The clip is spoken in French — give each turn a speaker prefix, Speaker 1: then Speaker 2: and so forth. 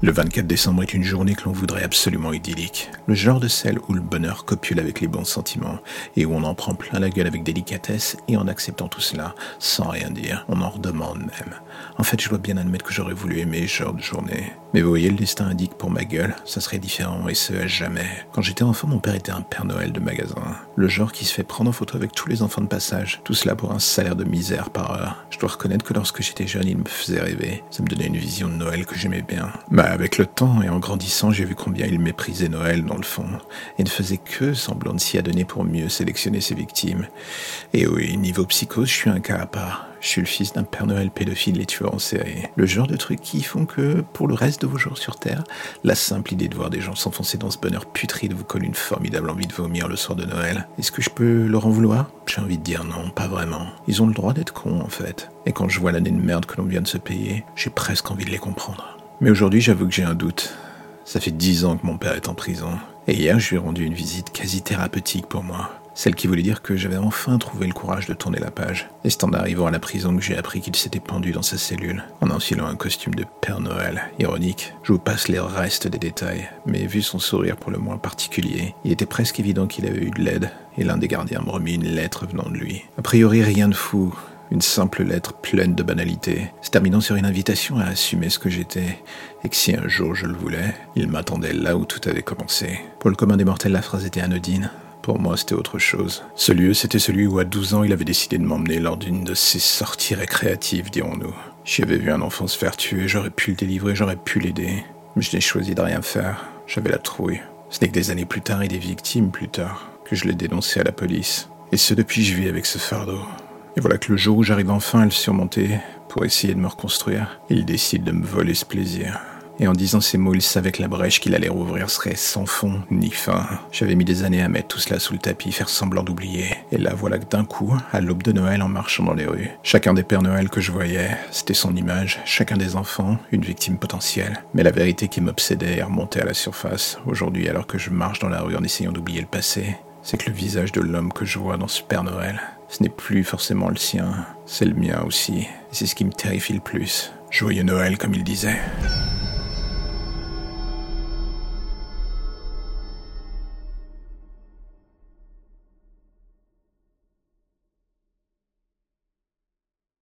Speaker 1: Le 24 décembre est une journée que l'on voudrait absolument idyllique. Le genre de celle où le bonheur copule avec les bons sentiments et où on en prend plein la gueule avec délicatesse et en acceptant tout cela, sans rien dire, on en redemande même. En fait, je dois bien admettre que j'aurais voulu aimer ce genre de journée. Mais vous voyez, le destin indique pour ma gueule, ça serait différent et ce à jamais. Quand j'étais enfant, mon père était un Père Noël de magasin. Le genre qui se fait prendre en photo avec tous les enfants de passage. Tout cela pour un salaire de misère par heure. Je dois reconnaître que lorsque j'étais jeune, il me faisait rêver. Ça me donnait une vision de Noël que j'aimais bien. Avec le temps et en grandissant, j'ai vu combien il méprisait Noël dans le fond, et ne faisait que semblant de s'y adonner pour mieux sélectionner ses victimes. Et oui, niveau psychose, je suis un cas à part. Je suis le fils d'un Père Noël pédophile et tueur en série. Le genre de trucs qui font que, pour le reste de vos jours sur Terre, la simple idée de voir des gens s'enfoncer dans ce bonheur putride vous colle une formidable envie de vomir le soir de Noël. Est-ce que je peux leur en vouloir? J'ai envie de dire non, pas vraiment. Ils ont le droit d'être cons, en fait. Et quand je vois l'année de merde que l'on vient de se payer, j'ai presque envie de les comprendre. Mais aujourd'hui, j'avoue que j'ai un doute. Ça fait dix ans que mon père est en prison. Et hier, je lui ai rendu une visite quasi thérapeutique pour moi. Celle qui voulait dire que j'avais enfin trouvé le courage de tourner la page. Et c'est en arrivant à la prison que j'ai appris qu'il s'était pendu dans sa cellule, en enfilant un costume de Père Noël. Ironique, je vous passe les restes des détails, mais vu son sourire pour le moins particulier, il était presque évident qu'il avait eu de l'aide, et l'un des gardiens me remit une lettre venant de lui. A priori, rien de fou, une simple lettre pleine de banalité, se terminant sur une invitation à assumer ce que j'étais, et que si un jour je le voulais, il m'attendait là où tout avait commencé. Pour le commun des mortels, la phrase était anodine. Pour moi, c'était autre chose. Ce lieu, c'était celui où à 12 ans, il avait décidé de m'emmener lors d'une de ses sorties récréatives, dirons-nous. J'y avais vu un enfant se faire tuer, j'aurais pu le délivrer, j'aurais pu l'aider. Mais je n'ai choisi de rien faire. J'avais la trouille. Ce n'est que des années plus tard et des victimes plus tard que je l'ai dénoncé à la police. Et ce depuis je vis avec ce fardeau. Et voilà que le jour où j'arrive enfin à le surmonter, pour essayer de me reconstruire, il décide de me voler ce plaisir. Et en disant ces mots, il savait que la brèche qu'il allait rouvrir serait sans fond ni fin. J'avais mis des années à mettre tout cela sous le tapis, faire semblant d'oublier. Et là, voilà que d'un coup, à l'aube de Noël en marchant dans les rues, chacun des Pères Noël que je voyais, c'était son image, chacun des enfants, une victime potentielle. Mais la vérité qui m'obsédait est remontée à la surface, aujourd'hui alors que je marche dans la rue en essayant d'oublier le passé, c'est que le visage de l'homme que je vois dans ce Père Noël, ce n'est plus forcément le sien, c'est le mien aussi. C'est ce qui me terrifie le plus. Joyeux Noël, comme il disait.